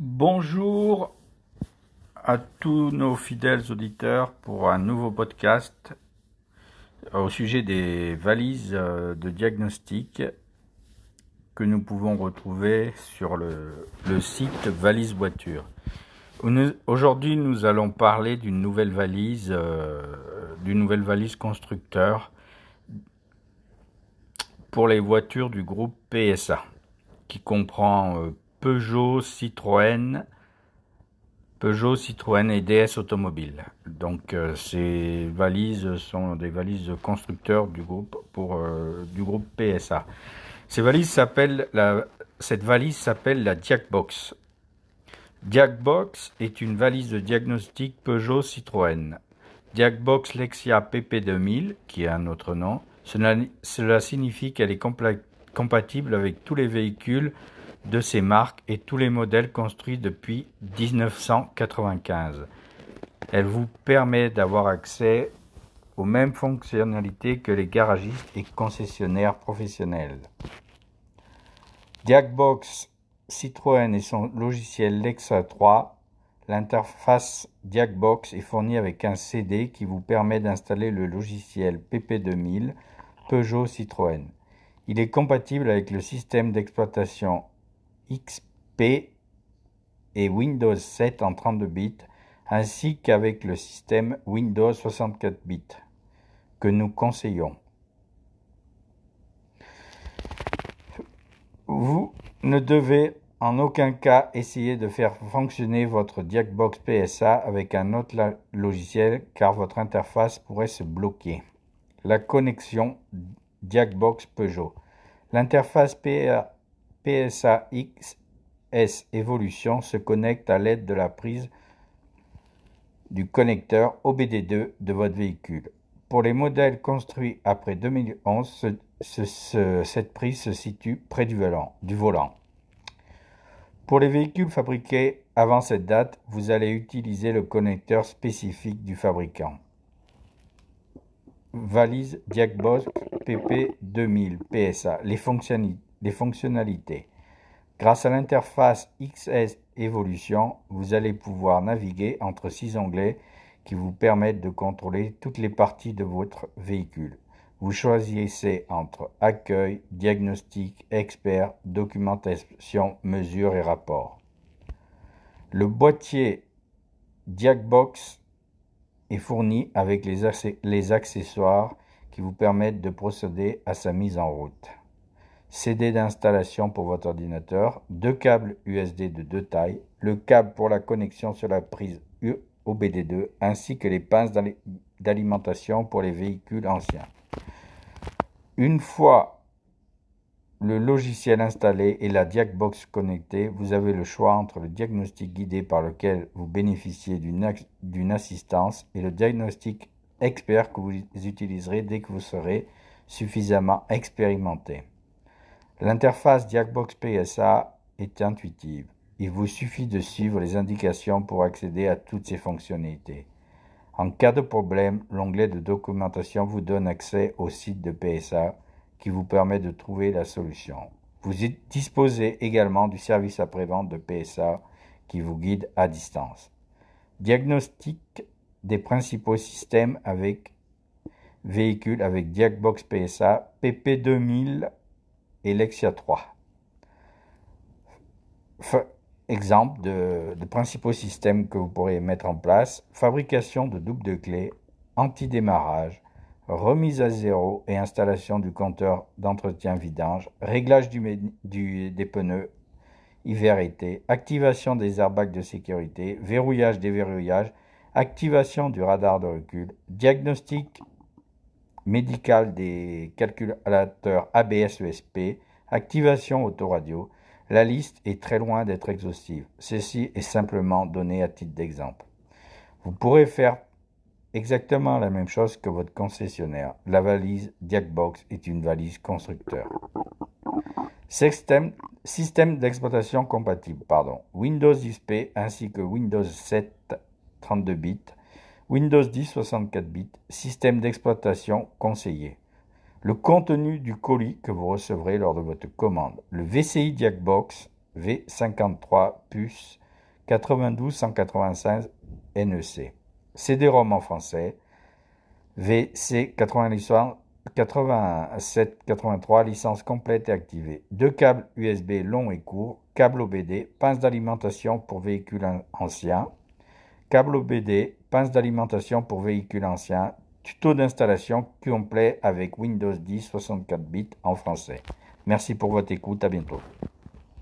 Bonjour à tous nos fidèles auditeurs pour un nouveau podcast au sujet des valises euh, de diagnostic que nous pouvons retrouver sur le, site Valise Voiture. Aujourd'hui, nous allons parler d'une nouvelle valise, euh, d'une nouvelle valise constructeur pour les voitures du groupe PSA, qui comprend euh, Peugeot, Citroën, Peugeot, Citroën et DS Automobile. Donc euh, ces valises sont des valises constructeurs du groupe pour euh, du groupe PSA. Ces valises s'appellent la cette valise s'appelle la Diagbox. Diagbox est une valise de diagnostic Peugeot Citroën. Diagbox Lexia PP2000, qui est un autre nom, cela signifie qu'elle est compatible avec tous les véhicules de ces marques et tous les modèles construits depuis 1995. Elle vous permet d'avoir accès aux mêmes fonctionnalités que les garagistes et concessionnaires professionnels. Diagbox Citroën et son logiciel Lexa 3, l'interface Diagbox est fournie avec un CD qui vous permet d'installer le logiciel PP2000 Peugeot Citroën. Il est compatible avec le système d'exploitation XP et Windows 7 en 32 bits, ainsi qu'avec le système Windows 64 bits, que nous conseillons. Vous ne devez en aucun cas essayer de faire fonctionner votre Diagbox PSA avec un autre logiciel car votre interface pourrait se bloquer. La connexion Diagbox Peugeot. L'interface PA PSA XS Evolution se connecte à l'aide de la prise du connecteur OBD2 de votre véhicule. Pour les modèles construits après 2011, cette prise se situe près du volant. Pour les véhicules fabriqués avant cette date, vous allez utiliser le connecteur spécifique du fabricant. Valise Diagbox PP2000 PSA. Les fonctionnalités fonctionnalités. Grâce à l'interface XS Evolution, vous allez pouvoir naviguer entre six onglets qui vous permettent de contrôler toutes les parties de votre véhicule. Vous choisissez entre accueil, diagnostic, expert, documentation, mesures et rapports. Le boîtier Diagbox est fourni avec les accessoires qui vous permettent de procéder à sa mise en route. CD d'installation pour votre ordinateur, deux câbles USB de deux tailles, le câble pour la connexion sur la prise OBD2 ainsi que les pinces d'alimentation pour les véhicules anciens. Une fois le logiciel installé et la Diagbox connectée, vous avez le choix entre le diagnostic guidé par lequel vous bénéficiez d'une assistance et le diagnostic expert que vous utiliserez dès que vous serez suffisamment expérimenté. L'interface Diagbox PSA est intuitive. Il vous suffit de suivre les indications pour accéder à toutes ces fonctionnalités. En cas de problème, l'onglet de documentation vous donne accès au site de PSA qui vous permet de trouver la solution. Vous disposez également du service après-vente de PSA qui vous guide à distance. Diagnostic des principaux systèmes avec véhicules avec Diagbox PSA PP2000 Lexia 3. exemple de, principaux systèmes que vous pourrez mettre en place, fabrication de double de clés, anti-démarrage, remise à zéro et installation du compteur d'entretien vidange, réglage du, des pneus hiver-été, activation des airbags de sécurité, verrouillage, déverrouillage, activation du radar de recul, diagnostic médical des calculateurs ABS-ESP, activation autoradio. La liste est très loin d'être exhaustive. Ceci est simplement donné à titre d'exemple. Vous pourrez faire exactement la même chose que votre concessionnaire. La valise Diagbox est une valise constructeur. Système, système d'exploitation compatible, pardon. Windows XP ainsi que Windows 7 32 bits Windows 10 64 bits, système d'exploitation conseillé. Le contenu du colis que vous recevrez lors de votre commande. Le VCI Diagbox V53 puce 92 185 NEC. CD-ROM en français. VC 87-83, licence complète et activée. Deux câbles USB longs et courts, câble OBD, pince d'alimentation pour véhicules anciens, câble OBD, pince d'alimentation pour véhicules anciens, tuto d'installation complet avec Windows 10 64 bits en français. Merci pour votre écoute, à bientôt.